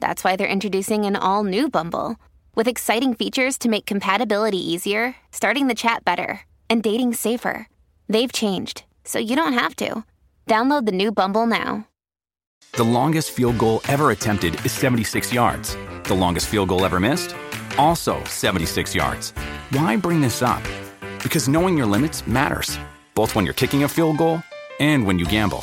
that's why they're introducing an all new Bumble with exciting features to make compatibility easier, starting the chat better, and dating safer. They've changed, so you don't have to. Download the new Bumble now. The longest field goal ever attempted is 76 yards. The longest field goal ever missed? Also 76 yards. Why bring this up? Because knowing your limits matters, both when you're kicking a field goal and when you gamble.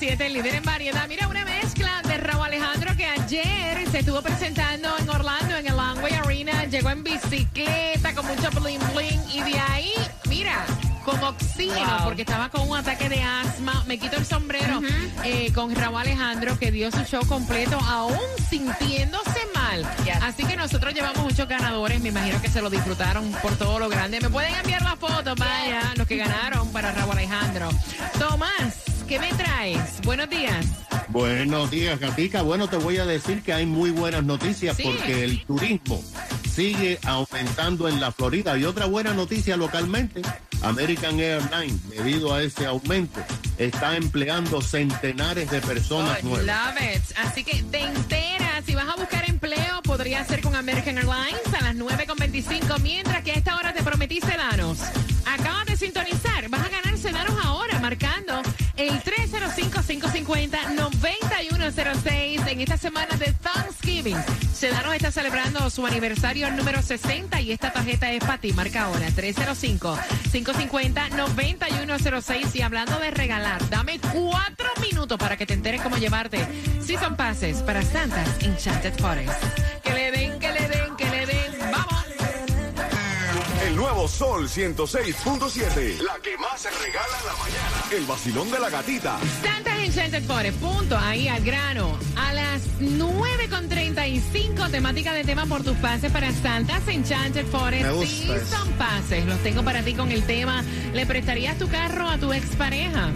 106.7, el líder en variedad. Mira, una mezcla de Raúl Alejandro que ayer se estuvo presentando en Orlando, en el Langway Arena. Llegó en bicicleta con mucho bling bling. Y de ahí, mira, con oxígeno, porque estaba con un ataque de asma. Me quito el sombrero eh, con Raúl Alejandro, que dio su show completo, aún sintiéndose mal. Así que nosotros llevamos muchos ganadores. Me imagino que se lo disfrutaron por todo lo grande. Me pueden enviar la foto, vaya, los que ganaron para Raúl Alejandro. Tomás, ¿qué me traes? Buenos días. Buenos días, Gatica. Bueno, te voy a decir que hay muy buenas noticias Sí. porque el turismo sigue aumentando en la Florida. Y otra buena noticia localmente, American Airlines, debido a ese aumento, está empleando centenares de personas nuevas. Love it. Así que te enteras. Si vas a buscar empleo, podría ser con American Airlines a las 9.25. Mientras que a esta hora te prometí sedanos. Acabas de sintonizar. 305-550-9106 en esta semana de Thanksgiving. Sedanos está celebrando su aniversario número 60 y esta tarjeta es para ti. Marca ahora 305-550-9106. Y hablando de regalar, dame cuatro minutos para que te enteres cómo llevarte. Si son pases para Santa's Enchanted Forest. Que le den, que le den, que le den. ¡Vamos! El nuevo Sol 106.7. La que más se regala en la mañana. El vacilón de la gatita. Santa's Enchanted Forest, punto, ahí al grano. A las 9.35, temática de tema por tus pases para Santa's Enchanted Forest. Me gusta Sí, eso. son pases. Los tengo para ti con el tema. ¿Le prestarías tu carro a tu expareja?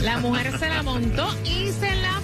La mujer se la montó y se la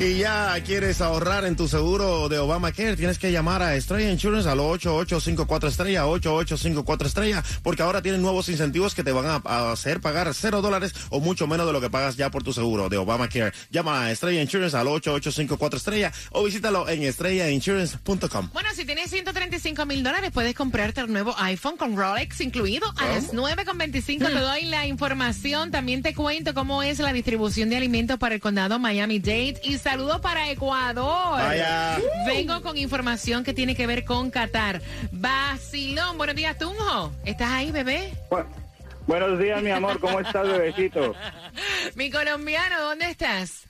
Y ya quieres ahorrar en tu seguro de Obamacare, tienes que llamar a Estrella Insurance al 8854 Estrella, 8854 Estrella, porque ahora tienen nuevos incentivos que te van a, hacer pagar cero dólares o mucho menos de lo que pagas ya por tu seguro de Obamacare. Llama a Estrella Insurance al 8854 Estrella o visítalo en estrellainsurance.com. Bueno, si tienes 135 mil dólares, puedes comprarte el nuevo iPhone con Rolex incluido. A las 9.25 te doy la información. También te cuento cómo es la distribución de alimentos para el condado Miami-Dade. Y saludos para Ecuador. Vaya. Vengo con información que tiene que ver con Qatar. Basilón, buenos días, Tunjo. ¿Estás ahí, bebé? Bu- Buenos días, mi amor. ¿Cómo estás, bebecito? Mi colombiano, ¿dónde estás?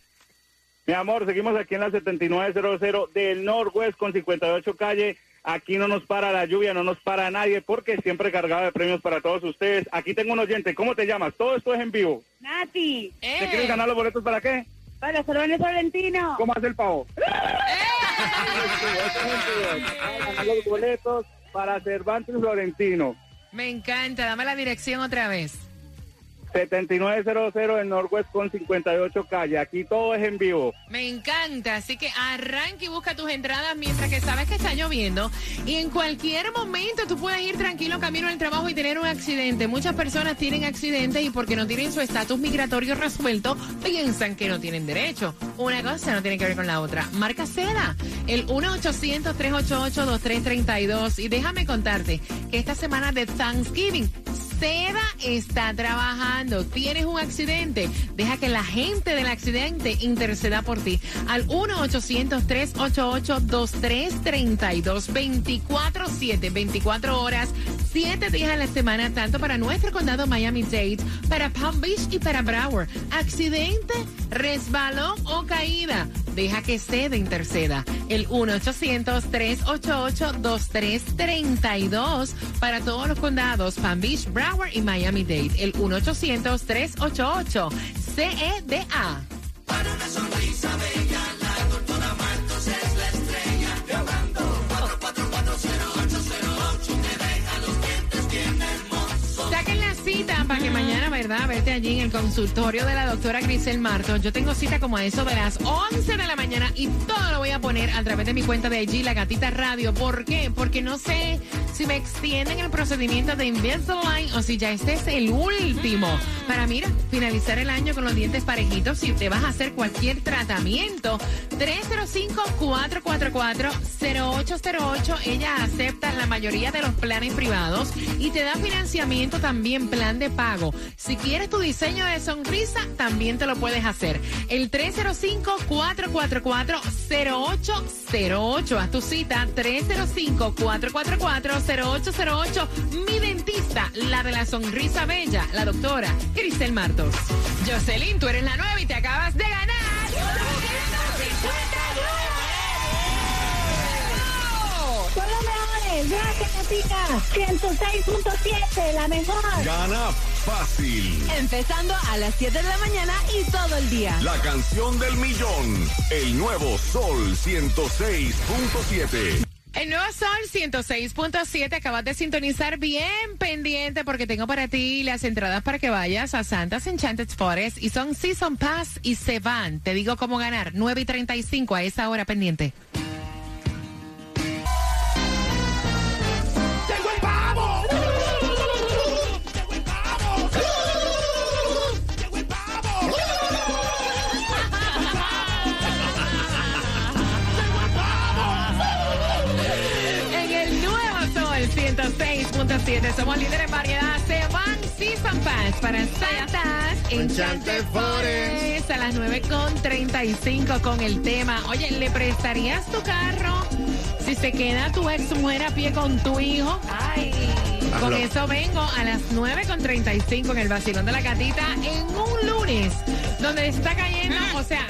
Mi amor, seguimos aquí en la 7900 del Northwest con 58 calle. Aquí no nos para la lluvia, no nos para nadie, porque siempre cargado de premios para todos ustedes. Aquí tengo un oyente. ¿Cómo te llamas? Todo esto es en vivo. Nati, ¿Te quieres ganar los boletos para qué? Para Cervantes Florentino. ¿Cómo hace el pavo? Ganar los boletos para Cervantes Florentino. Me encanta, dame la dirección otra vez. 7900 del Northwest con 58 calle. Aquí todo es en vivo. Me encanta, así que arranca y busca tus entradas mientras que sabes que está lloviendo y en cualquier momento tú puedes ir tranquilo camino al trabajo y tener un accidente. Muchas personas tienen accidentes y porque no tienen su estatus migratorio resuelto, piensan que no tienen derecho. Una cosa no tiene que ver con la otra. Marca Seda, el 1-800-388-2332 y déjame contarte que esta semana de Thanksgiving Seda está trabajando. Tienes un accidente. Deja que la gente del accidente interceda por ti. Al 1-800-388-2332. 24-7, 24 horas, 7 días a la semana, tanto para nuestro condado Miami-Dade, para Palm Beach y para Broward. Accidente, resbalón o caída. Deja que Seda interceda. El 1-800-388-2332 para todos los condados Palm Beach, Broward y Miami-Dade. El 1-800-388-CEDA. Para una sonrisa bella, la doctora Martos es la estrella. Llamando 4440808 me deja los dientes bien hermosos. Saquen la cita para que mañana, ¿verdad? Verte allí en el consultorio de la doctora Grisel Martos. Yo tengo cita como a eso de las 11 de la mañana y todo lo voy a poner a través de mi cuenta de allí, La Gatita Radio. ¿Por qué? Porque no sé si me extienden el procedimiento de Invisalign o si ya este es el último. Para, mira, finalizar el año con los dientes parejitos, si te vas a hacer cualquier tratamiento, 305-444-0808. Ella acepta la mayoría de los planes privados y te da financiamiento también, plan de pago. Si quieres tu diseño de sonrisa, también te lo puedes hacer. El 305-444-0808. Haz tu cita, 305-444-0808. Mi dentista, la de la sonrisa bella, la doctora Cristel Martos. Jocelyn, tú eres la nueva y te acabas de ganar. Los mejores. Mira que Gatita. 106.7, la mejor. Gana fácil. Empezando a las 7 de la mañana y todo el día. La canción del millón. El nuevo Sol 106.7. El nuevo Sol 106.7, acabas de sintonizar bien pendiente porque tengo para ti las entradas para que vayas a Santa's Enchanted Forest y son Season Pass y se van. Te digo cómo ganar, 9 y 35 a esa hora pendiente. 106.7 somos líderes en variedad. Se van Season Pass para Santa's Enchanted Forest a las 9.35 con el tema. Oye, ¿le prestarías tu carro si se queda tu ex mujer a pie con tu hijo? Ay. Con eso vengo a las 9.35 en el vacilón de la gatita en un lunes donde está cayendo, o sea,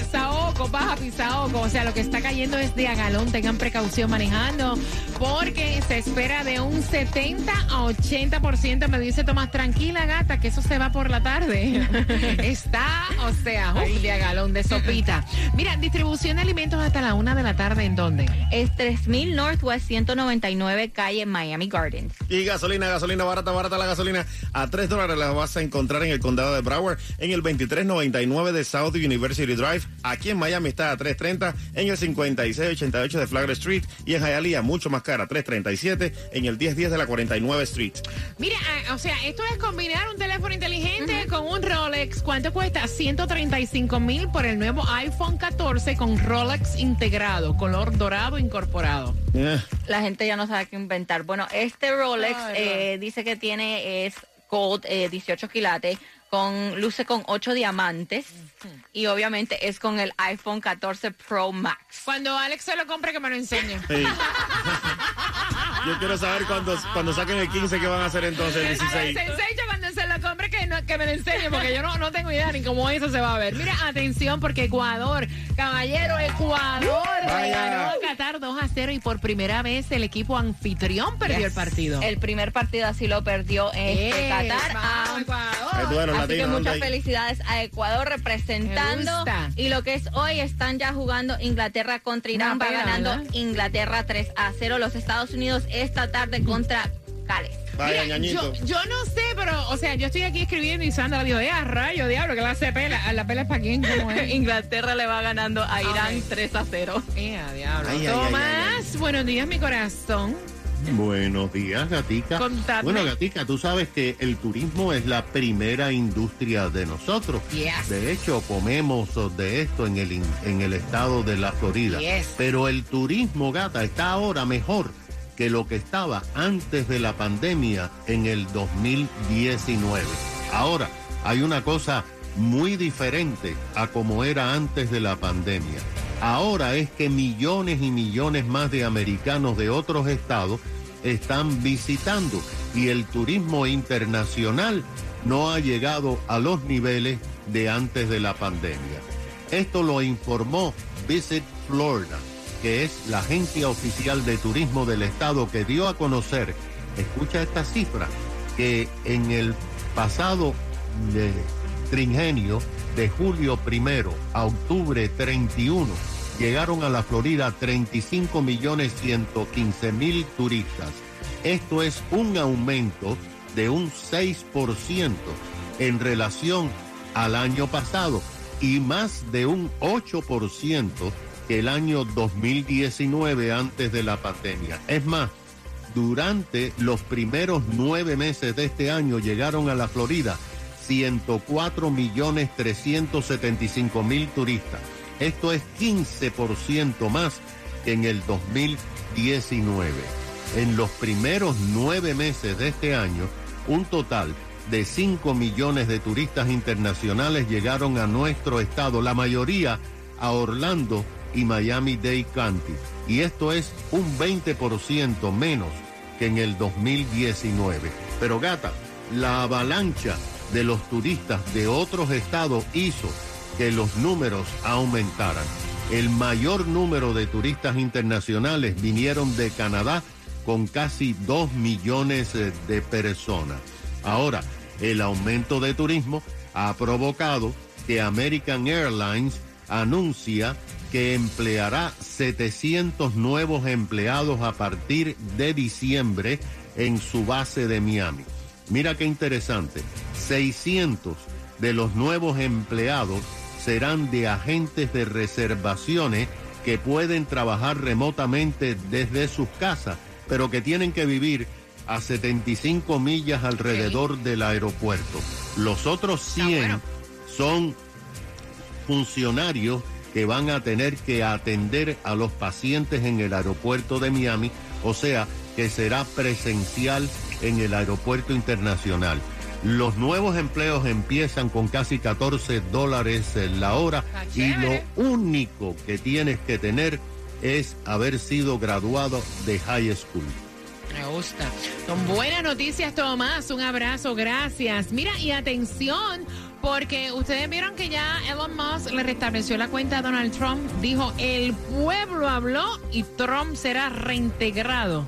Saoco, baja Saoco, o sea, lo que está cayendo es de a galón, tengan precaución manejando, porque se espera de un 70 a 80%, me dice Tomás, tranquila gata, que eso se va por la tarde. está, o sea, uf, de a galón, de sopita. Mira, distribución de alimentos hasta la una de la tarde, ¿en dónde? Es 3000 Northwest 199 calle Miami Gardens. Y gasolina, gasolina barata, barata la gasolina. A 3 dólares la vas a encontrar en el condado de Broward, en el 2399 de South University Drive. Aquí en Miami está a 330, en el 5688 de Flagler Street. Y en Hialeah, mucho más cara, 337, en el 1010 de la 49 Street. Mira, ah, o sea, esto es combinar un teléfono inteligente con un Rolex. ¿Cuánto cuesta? 135 mil por el nuevo iPhone 14 con Rolex integrado, color dorado incorporado. Eh, La gente ya no sabe qué inventar. Bueno, este Rolex Ay, eh, dice que tiene es gold eh, 18 quilates con luce con 8 diamantes y obviamente es con el iPhone 14 Pro Max. Cuando Alex se lo compre, que me lo enseñe. sí. Yo quiero saber cuando, cuando saquen el 15 qué van a hacer entonces el A ver, 16. Que, me lo enseñe, porque yo no, no tengo idea ni cómo eso se va a ver. Mira, atención, porque Ecuador, caballero, Ecuador, le ganó a Qatar 2 a 0 y por primera vez el equipo anfitrión perdió el partido. El primer partido así lo perdió este Eh, Qatar. vamos, Ah, Ecuador. Bueno, Así que muchas felicidades a Ecuador representando. Y lo que es hoy, están ya jugando Inglaterra contra Irán. Va ganando ¿verdad? Inglaterra 3 a 0. Los Estados Unidos esta tarde contra Gales. Vaya, Mira, ñañito. yo, yo no sé, pero, o sea, yo estoy aquí escribiendo y Sandra dijo, eh, a rayo, diablo, que la hace pela. ¿La pela es para quién? ¿Cómo es? Inglaterra le va ganando a Irán Ok. 3 a 0. Eh, a diablo. Ay, ay, ay, Tomás, ay, buenos días, mi corazón. Buenos días, Gatica. Contadme. Bueno, Gatica, tú sabes que el turismo es la primera industria de nosotros. Yes. De hecho, comemos de esto en el, in- en el estado de la Florida. Yes. Pero el turismo, gata, está ahora mejor que lo que estaba antes de la pandemia en el 2019. Ahora, hay una cosa muy diferente a como era antes de la pandemia. Ahora es que millones y millones más de americanos de otros estados están visitando y el turismo internacional no ha llegado a los niveles de antes de la pandemia. Esto lo informó Visit Florida, que es la agencia oficial de turismo del estado que dio a conocer, escucha esta cifra, que en el pasado eh, tringenio de julio primero a octubre 31 llegaron a la Florida 35 millones 115 mil turistas. Esto es un aumento de un 6% en relación al año pasado y más de un 8% el año 2019 antes de la pandemia. Es más, durante los primeros nueve meses de este año llegaron a la Florida 104 millones 375 mil turistas. Esto es 15% más que en el 2019. En los primeros nueve meses de este año, un total de 5 millones de turistas internacionales llegaron a nuestro estado, la mayoría a Orlando y Miami-Dade County. Y esto es un 20% menos que en el 2019. Pero gata, la avalancha de los turistas de otros estados hizo que los números aumentaran. El mayor número de turistas internacionales vinieron de Canadá con casi 2 millones eh, de personas. Ahora, el aumento de turismo ha provocado que American Airlines anuncia que empleará 700 nuevos empleados a partir de diciembre en su base de Miami. Mira qué interesante, 600 de los nuevos empleados serán de agentes de reservaciones que pueden trabajar remotamente desde sus casas, pero que tienen que vivir a 75 millas alrededor del aeropuerto. Los otros 100 bueno. son funcionarios que van a tener que atender a los pacientes en el aeropuerto de Miami, o sea, que será presencial en el aeropuerto internacional. Los nuevos empleos empiezan con casi 14 dólares en la hora Está y lo único que tienes que tener es haber sido graduado de high school. Me gusta. Son buenas noticias, Tomás. Un abrazo, gracias. Mira, y atención, porque ustedes vieron que ya Elon Musk le restableció la cuenta a Donald Trump. Dijo, el pueblo habló y Trump será reintegrado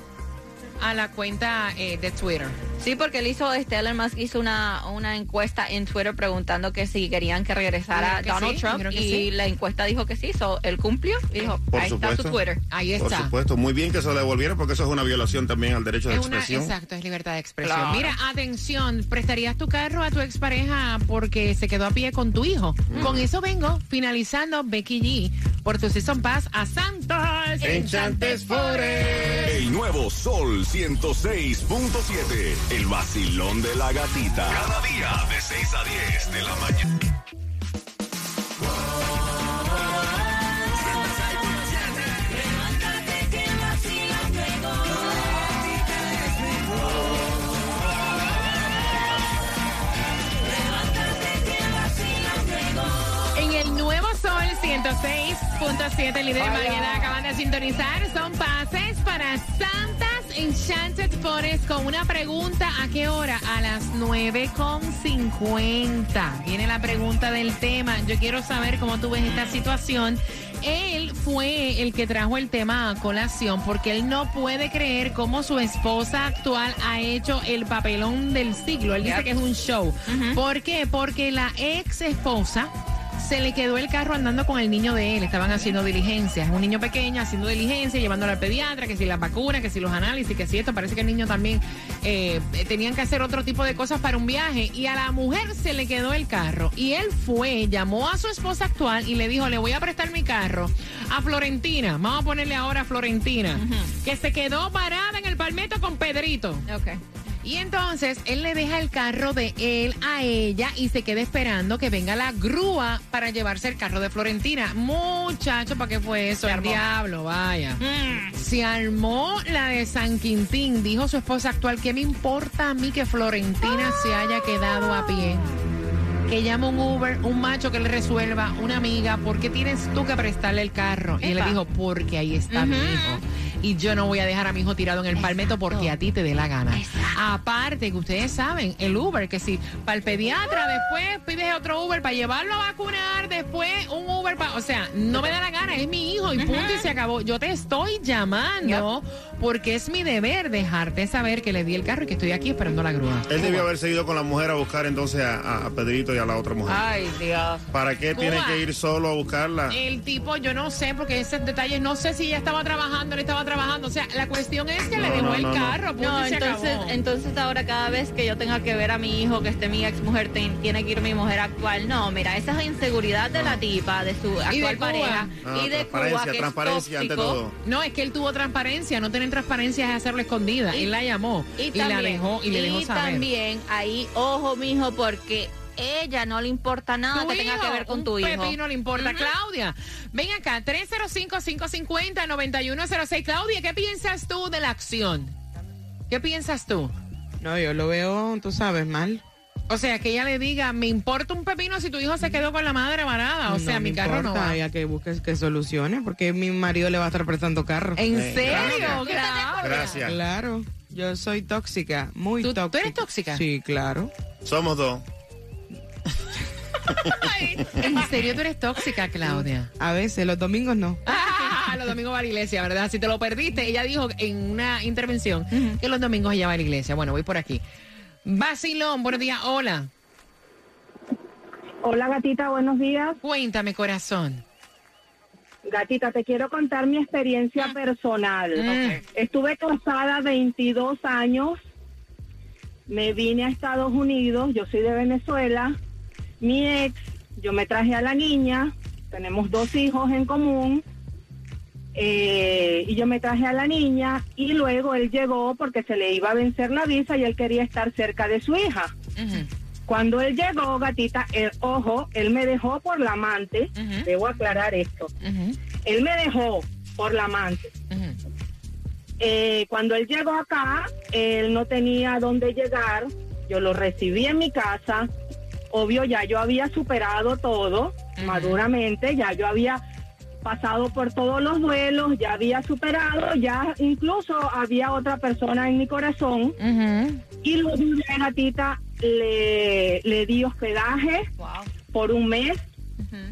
a la cuenta eh, de Twitter. Sí, porque él hizo, este, Elon Musk hizo una, una encuesta en Twitter preguntando que si querían que regresara Donald sí, Trump y sí. la encuesta dijo que sí, so, él cumplió y dijo, Por ahí está su Twitter. Ahí Por está. supuesto, muy bien que se lo devolvieron porque eso es una violación también al derecho de una, expresión. exacto, es libertad de expresión. Claro. Mira, atención, ¿prestarías tu carro a tu expareja porque se quedó a pie con tu hijo? Con eso vengo, finalizando Becky G por tu Season Pass a Santos. Enchantes Forest. El nuevo Sol 106.7. El vacilón de la gatita. Cada día de 6 a 10 de la mañana. 106.7, líder de mañana, acaban de sintonizar. Son pases para Santas Enchanted Forest con una pregunta. ¿A qué hora? A las 9.50. Viene la pregunta del tema. Yo quiero saber cómo tú ves esta situación. Él fue el que trajo el tema a colación porque él no puede creer cómo su esposa actual ha hecho el papelón del siglo. Él dice que es un show. ¿Por qué? Porque la ex esposa se le quedó el carro andando con el niño de él. Estaban haciendo diligencias. Un niño pequeño haciendo diligencias, llevándolo al pediatra, que si las vacunas, que si los análisis, que si esto. Parece que el niño también eh, tenían que hacer otro tipo de cosas para un viaje. Y a la mujer se le quedó el carro. Y él fue, llamó a su esposa actual y le dijo, le voy a prestar mi carro a Florentina. Vamos a ponerle ahora a Florentina. Que se quedó parada en el palmeto con Pedrito. Ok. Y entonces él le deja el carro de él a ella y se queda esperando que venga la grúa para llevarse el carro de Florentina. Muchacho, ¿para qué fue eso? El diablo, vaya. Se armó la de San Quintín, dijo su esposa actual. ¿Qué me importa a mí que Florentina se haya quedado a pie? Que llame un Uber, un macho que le resuelva, una amiga, ¿por qué tienes tú que prestarle el carro? Y él le dijo, porque ahí está mi hijo. Y yo no voy a dejar a mi hijo tirado en el palmeto porque a ti te dé la gana. Aparte que ustedes saben, el Uber, que si para el pediatra, después pides otro Uber para llevarlo a vacunar, después un Uber para... O sea, no me da la gana, es mi hijo y punto y se acabó. Yo te estoy llamando porque es mi deber dejarte saber que le di el carro y que estoy aquí esperando la grúa. Él debió haberse ido con la mujer a buscar entonces a, a- a Pedrito y a la otra mujer. Ay, Dios. ¿Para qué tiene que ir solo a buscarla? El tipo, yo no sé, porque esos detalles, no sé si ella estaba trabajando o no estaba trabajando. O sea, la cuestión es que le dejó no, el no, no. carro, punto No, y se entonces, acabó. entonces ahora cada vez que yo tenga que ver a mi hijo que esté mi ex mujer tiene que ir mi mujer actual. No, mira, esa es inseguridad de la tipa, de su Y de actual Cuba. pareja No, y de Cuba que transparencia es ante todo. No, es que él tuvo transparencia. No tener transparencia es hacerlo escondida. Y- él la llamó y, la también- dejó y le dejó y saber. también ahí, ojo, mijo, porque ella no le importa nada Tu que tenga que ver con tu hijo. pepino le importa. Claudia, ven acá, 305-550-9106. Claudia, ¿qué piensas tú de la acción? ¿Qué piensas tú? No, yo lo veo, tú sabes, mal. O sea, que ella le diga, me importa un pepino si tu hijo se quedó con la madre varada. O sea, No me mi carro no importa, va. Ya que busques que solucione, porque mi marido le va a estar prestando carro. ¿En Eh, serio? gracias. Gracias. Claro, yo soy tóxica, muy ¿Tú- tú tóxica. eres tóxica? Sí, claro. Somos dos. ¿En serio tú eres tóxica, Claudia? A veces, los domingos no. Ah, los domingos va a la iglesia, ¿verdad? Si te lo perdiste, ella dijo en una intervención que los domingos ella va a la iglesia. Bueno, voy por aquí. Basilón, buenos días, hola. Hola gatita, buenos días. Cuéntame, corazón. Gatita, te quiero contar mi experiencia personal. Mm. Estuve casada 22 años. Me vine a Estados Unidos. Yo soy de Venezuela. Mi ex, yo me traje a la niña. Tenemos dos hijos en común. Eh, y yo me traje a la niña y luego él llegó porque se le iba a vencer la visa y él quería estar cerca de su hija. Cuando él llegó, gatita, el, ojo, él me dejó por la amante. Debo aclarar esto. Él me dejó por la amante. Eh, cuando él llegó acá, él no tenía dónde llegar. Yo lo recibí en mi casa. Obvio, ya yo había superado todo maduramente. Ya yo había pasado por todos los duelos, ya había superado, ya incluso había otra persona en mi corazón. Y luego la gatita le, le di hospedaje Wow. por un mes.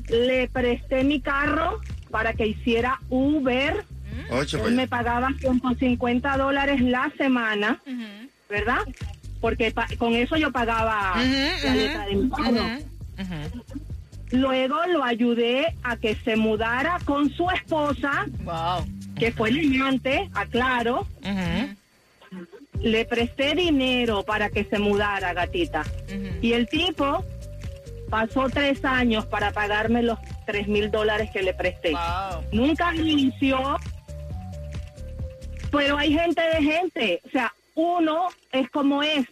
Le presté mi carro para que hiciera Uber. Ocho, Él pues. me pagaba 150 dólares la semana. ¿verdad? Porque con eso yo pagaba la letra de mi. Luego lo ayudé a que se mudara con su esposa, Wow. que fue el amante, aclaro. Le presté dinero para que se mudara, gatita. Y el tipo pasó tres años para pagarme los tres mil dólares que le presté. Wow. Nunca inició, pero hay gente de gente. O sea, uno es como es.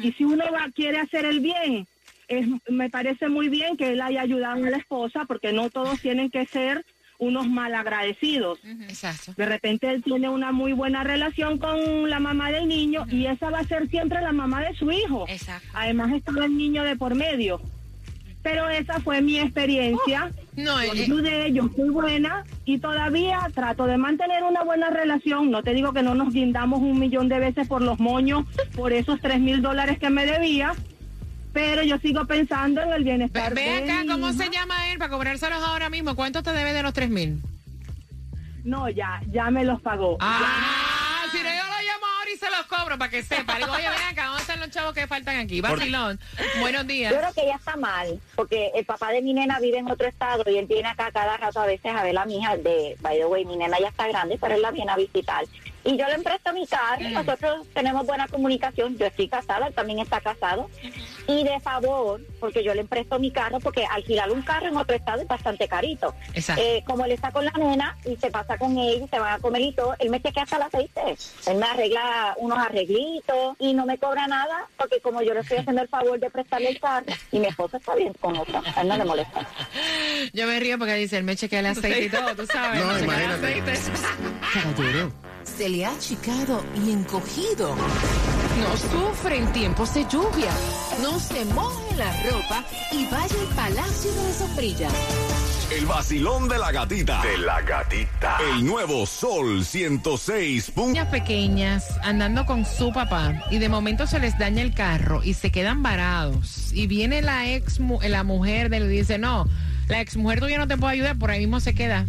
Y si uno va, quiere hacer el bien, es, me parece muy bien que él haya ayudado a la esposa, porque no todos tienen que ser unos malagradecidos. Exacto. De repente él tiene una muy buena relación con la mamá del niño y esa va a ser siempre la mamá de su hijo. Exacto. Además estaba el niño de por medio. Pero esa fue mi experiencia. No, Yo eh, ayudé, yo fui buena y todavía trato de mantener una buena relación. No te digo que no nos guindamos un millón de veces por los moños, por esos tres mil dólares que me debía, pero yo sigo pensando en el ve, bienestar. ve de acá, mi ¿cómo hija. se llama él para cobrárselos ahora mismo? ¿Cuánto te debe de los tres mil? No, ya, ya me los pagó. Ah, si no, yo lo llamo ahora y se los cobro para que sepa. Digo, oye, ven acá, ¿dónde está están los chavos que faltan aquí? Vacilón. Buenos días. Yo creo que ella está mal, porque el papá de mi nena vive en otro estado y él viene acá cada rato a veces a ver a mi hija de, by the way, mi nena ya está grande, pero él la viene a visitar. Y yo le empresto mi carro, Mm. nosotros tenemos buena comunicación, yo estoy casada, él también está casado. Y de favor, porque yo le empresto mi carro, porque alquilar un carro en otro estado es bastante carito. Exacto. Eh, como él está con la nena y se pasa con ella y se van a comer y todo, él me chequea hasta el aceite. Él me arregla unos arreglitos y no me cobra nada porque como yo le estoy haciendo el favor de prestarle el carro y mi esposo está bien con otra, a él no le molesta. Yo me río porque dice, él me chequea el aceite y todo, tú sabes. No, el imagínate. aceite. Se le ha achicado y encogido. No sufre en tiempos de lluvia. No se moje la ropa y vaya al Palacio de la Sombrilla. El vacilón de la gatita. De la gatita. El nuevo Sol 106. Niñas pequeñas andando con su papá y de momento se les daña el carro y se quedan varados. Y viene la ex, la mujer de él y dice, no, la ex mujer tuya no te puede ayudar, por ahí mismo se queda.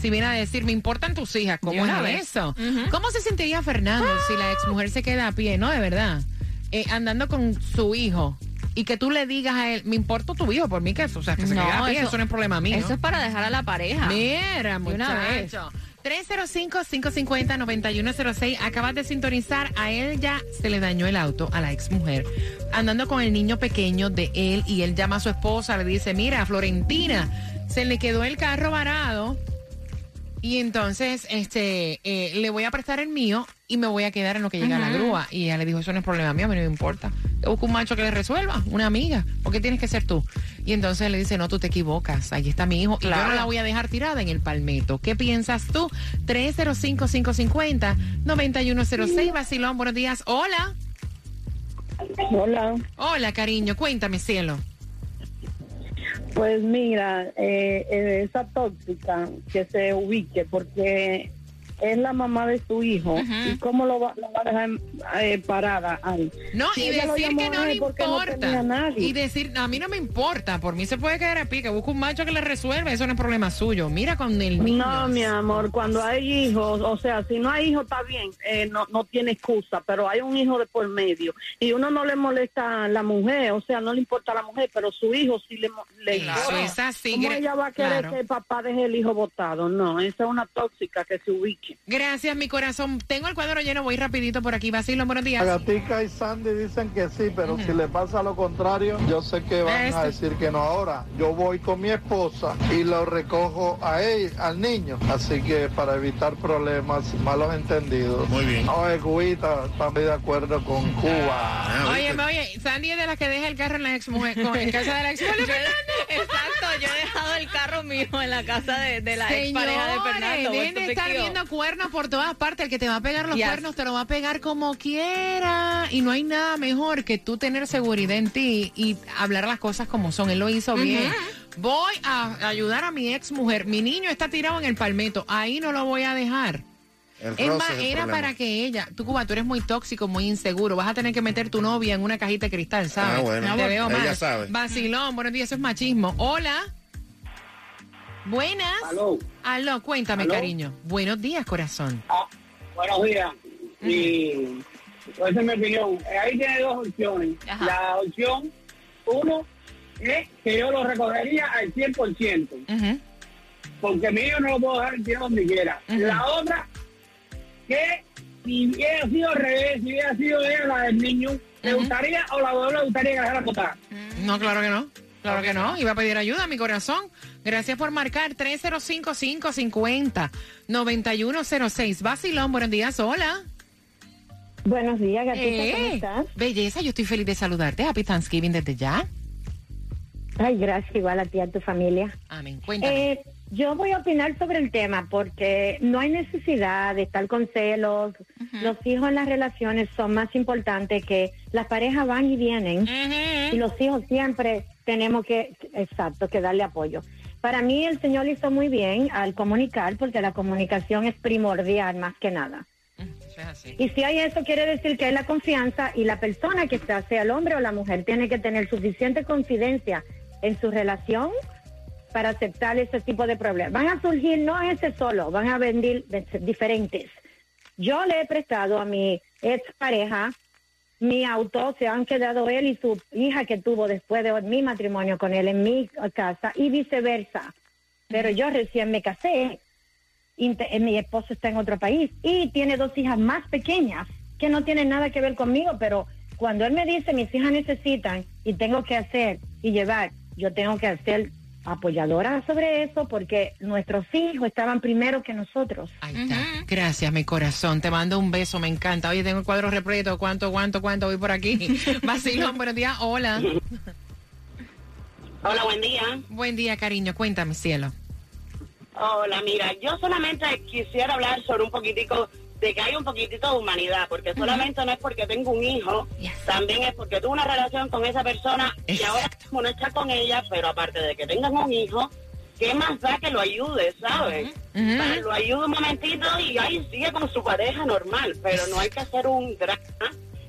Si viene a decir, me importan tus hijas, ¿cómo una es vez. eso? ¿Cómo se sentiría Fernando si la ex mujer se queda a pie? No, de verdad. Eh, andando con su hijo y que tú le digas a él, me importa tu hijo, por mí que, o sea, que se No, quede a pie, eso, eso- no es problema mío. Eso es para dejar a la pareja. Mira, muchacho. 305-550-9106. Acabas de sintonizar. A él ya se le dañó el auto, a la ex mujer. Andando con el niño pequeño de él y él llama a su esposa, le dice, mira, Florentina, se le quedó el carro varado. Y entonces, este, eh, le voy a prestar el mío y me voy a quedar en lo que llega la grúa. Y ella le dijo, eso no es problema mío, a mí no me importa. Yo busco un macho que le resuelva, una amiga. ¿Por qué tienes que ser tú? Y entonces le dice, no, tú te equivocas. Ahí está mi hijo. Y yo Claro. no la voy a dejar tirada en el palmeto. ¿Qué piensas tú? 305-550-9106. Vacilón, buenos días. Hola. Hola. Hola, cariño. Cuéntame, cielo. Pues mira, eh, eh, esa tóxica que se ubique porque es la mamá de su hijo y cómo lo va, lo va a dejar eh, parada ahí. No, Si y decir que no le no importa. y decir, a mí no me importa, por mí se puede quedar a pie, que busque un macho que le resuelva, eso no es problema suyo. Mira con el niño. No, mi amor, cuando hay hijos, o sea, si no hay hijos está bien, eh, no, no tiene excusa, pero hay un hijo de por medio y uno no le molesta a la mujer, o sea, no le importa a la mujer, pero su hijo sí le, le así, ¿Cómo ella va a querer claro. que el papá deje el hijo botado? No, esa es una tóxica que se ubique. Gracias, mi corazón. Tengo el cuadro lleno, voy rapidito por aquí. Vacilo, buenos días. Gatica y Sandy dicen que sí, pero si le pasa lo contrario, yo sé que van a Este. decir que no. Ahora, yo voy con mi esposa y lo recojo a él, al niño. Así que para evitar problemas, malos entendidos. Muy bien. Oye, Cubita, estamos de acuerdo con Cuba. Ah, Oye, oye, Sandy es de las que deja el carro en la ex mujer, con, en casa de la ex mujer. Yo he- exacto, yo he dejado el carro mío en la casa de, de la ex pareja de Señores, Fernando. dejen de estar viendo cuernos por todas partes. El que te va a pegar los Yes. cuernos te lo va a pegar como quiera. Y no hay nada mejor que tú tener seguridad en ti y hablar las cosas como son. Él lo hizo bien. Voy a ayudar a mi ex mujer. Mi niño está tirado en el palmeto. Ahí no lo voy a dejar. El Es más, es el era problema. para que ella, tú Cuba, tú eres muy tóxico, muy inseguro, vas a tener que meter tu novia en una cajita de cristal, ¿sabes? Ah, bueno, Te veo ella mal. sabe. Vacilón, buenos días, eso es machismo. Hola. Buenas. Aló. Aló, cuéntame, cariño. Buenos días, corazón. Ah, buenos días. Y esa es mi opinión. Eh, Ahí tiene dos opciones. Ajá. La opción, uno, es que yo lo recogería al 100%, Ujú. porque mi hijo no lo puedo dejar tirado donde quiera. Ujú. La otra, que si hubiera sido al revés, si hubiera sido ella la del niño, ¿le gustaría o la abuela le gustaría que la dejara botar? No, claro que no. Claro que no. Iba a pedir ayuda, mi corazón. Gracias por marcar 305-550-9106. Vacilón, buenos días. Hola. Buenos días, gatita, Eh, ¿cómo estás? Belleza, yo estoy feliz de saludarte. Happy Thanksgiving desde ya. Ay, gracias, igual a ti y a tu familia. Amén. Cuéntame. Eh, yo voy a opinar sobre el tema porque no hay necesidad de estar con celos. Los hijos en las relaciones son más importantes que las parejas van y vienen y los hijos siempre tenemos que, exacto, que darle apoyo. Para mí el Señor hizo muy bien al comunicar porque la comunicación es primordial más que nada. Eso es así. Y si hay eso, quiere decir que hay la confianza y la persona que está, sea el hombre o la mujer, tiene que tener suficiente confidencia en su relación para aceptar ese tipo de problemas. Van a surgir, no ese solo, van a venir diferentes. Yo le he prestado a mi ex pareja mi auto, se han quedado él y su hija que tuvo después de mi matrimonio con él en mi casa y viceversa. Pero yo recién me casé, inte- eh, mi esposo está en otro país y tiene dos hijas más pequeñas que no tienen nada que ver conmigo, pero cuando él me dice mis hijas necesitan y tengo que hacer y llevar, yo tengo que hacer apoyadora sobre eso porque nuestros hijos estaban primero que nosotros. Gracias, mi corazón. Te mando un beso, me encanta. Oye, tengo el cuadro repleto. ¿Cuánto, cuánto, cuánto? Voy por aquí. Vacilón, buenos días. Hola. Hola, buen día. Buen día, cariño. Cuéntame, cielo. Hola, mira, yo solamente quisiera hablar sobre un poquitico de que hay un poquitito de humanidad, porque solamente no es porque tengo un hijo, también es porque tuve una relación con esa persona y ahora no está con ella, pero aparte de que tengan un hijo, ¿qué más da que lo ayude, sabes? Para lo ayude un momentito y ahí sigue con su pareja normal, pero no hay que hacer un drama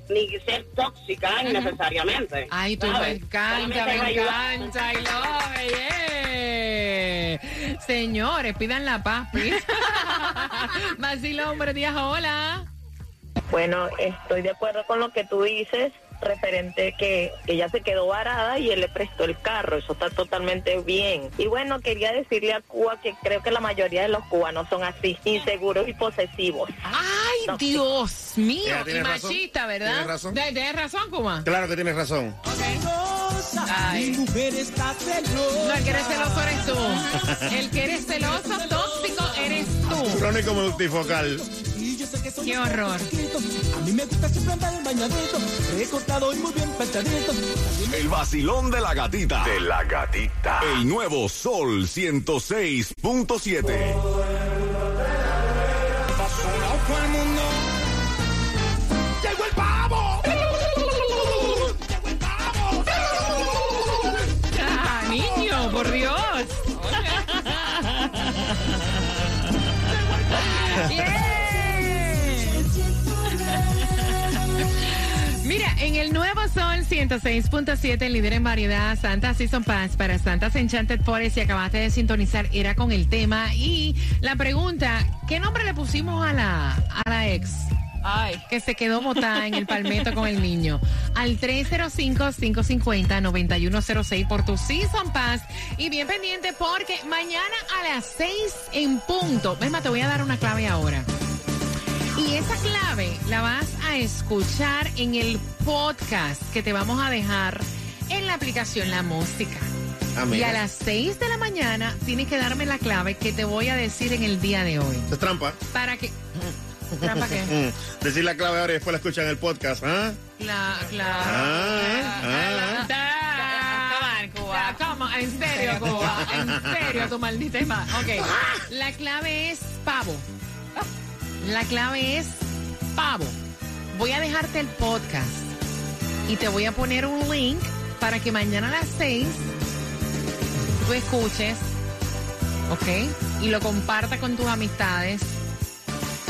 ni ser tóxica innecesariamente. Ay, tú me encanta, Solamente me encanta. I love yeah. Señores, pidan la paz, please. Vacilón, buenos días. Hola. Bueno, estoy de acuerdo con lo que tú dices referente que ella se quedó varada y él le prestó el carro, eso está totalmente bien. Y bueno, quería decirle a Cuba que creo que la mayoría de los cubanos son así, inseguros y posesivos. Ay, Dios mío. Y machista, ¿verdad? Tiene razón. ¿Tienes tienes razón, Kuma? Claro que tienes razón. Ay. No, el que eres celoso eres tú. El que eres celoso, tóxico, eres tú. Crónico multifocal. Qué horror. A mí me gusta siempre andar bañadito, recortado y muy bien peinadito. El vacilón de la gatita. De la gatita. El nuevo Sol 106.7. en el nuevo Sol 106.7, líder en variedad, Santa Season Pass para Santa's Enchanted Forest, y acabaste de sintonizar, era con el tema. Y la pregunta, ¿qué nombre le pusimos a la, a la ex? Ay, que se quedó botada en el palmeto con el niño. Al 305-550-9106 por tu Season Pass. Y bien pendiente porque mañana a las 6 en punto. Ves, ma, te voy a dar una clave ahora. Y esa clave la vas a escuchar en el podcast que te vamos a dejar en la aplicación La Música. Ah, y a las 6 de la mañana tienes que darme la clave que te voy a decir en el día de hoy. Es trampa. Para que... ¿Trampa qué? Decir la clave ahora y después la escuchan en el podcast, ¿ah? La, la, Ah, la- Ya, ¿cómo? En serio, Cuba. En serio, tu maldita ma- Ok. La clave es pavo. La clave es pavo. Voy a dejarte el podcast y te voy a poner un link para que mañana a las 6 tú escuches, ¿ok? Y lo compartas con tus amistades.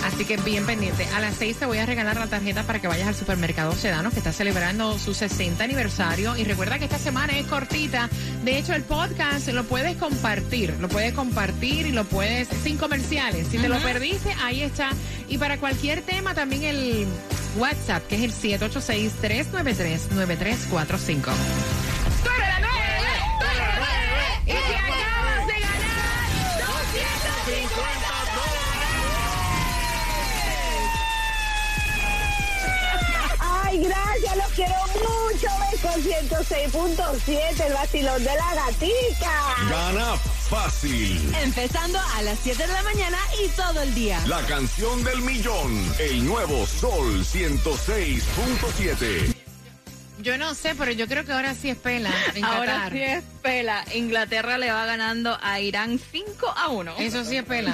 Así que bien pendiente. A las 6 te voy a regalar la tarjeta para que vayas al supermercado Sedano que está celebrando su 60 aniversario. Y recuerda que esta semana es cortita. De hecho, el podcast lo puedes compartir. Lo puedes compartir y lo puedes sin comerciales. Si te lo perdiste, ahí está. Y para cualquier tema, también el WhatsApp, que es el 786-393-9345. ¡Tú eres la nueve! ¡Tú eres la nueve! ¡Y te acabas de ganar 250 Ay, gracias, los quiero mucho. Con 106.7, el vacilón de la gatica. Gana fácil. Empezando a las 7 de la mañana y todo el día. La canción del millón. El nuevo Sol 106.7. Yo no sé, pero yo creo que ahora sí es pela. En Ahora Qatar. sí es pela. Inglaterra le va ganando a Irán 5 a 1. Eso sí es pela.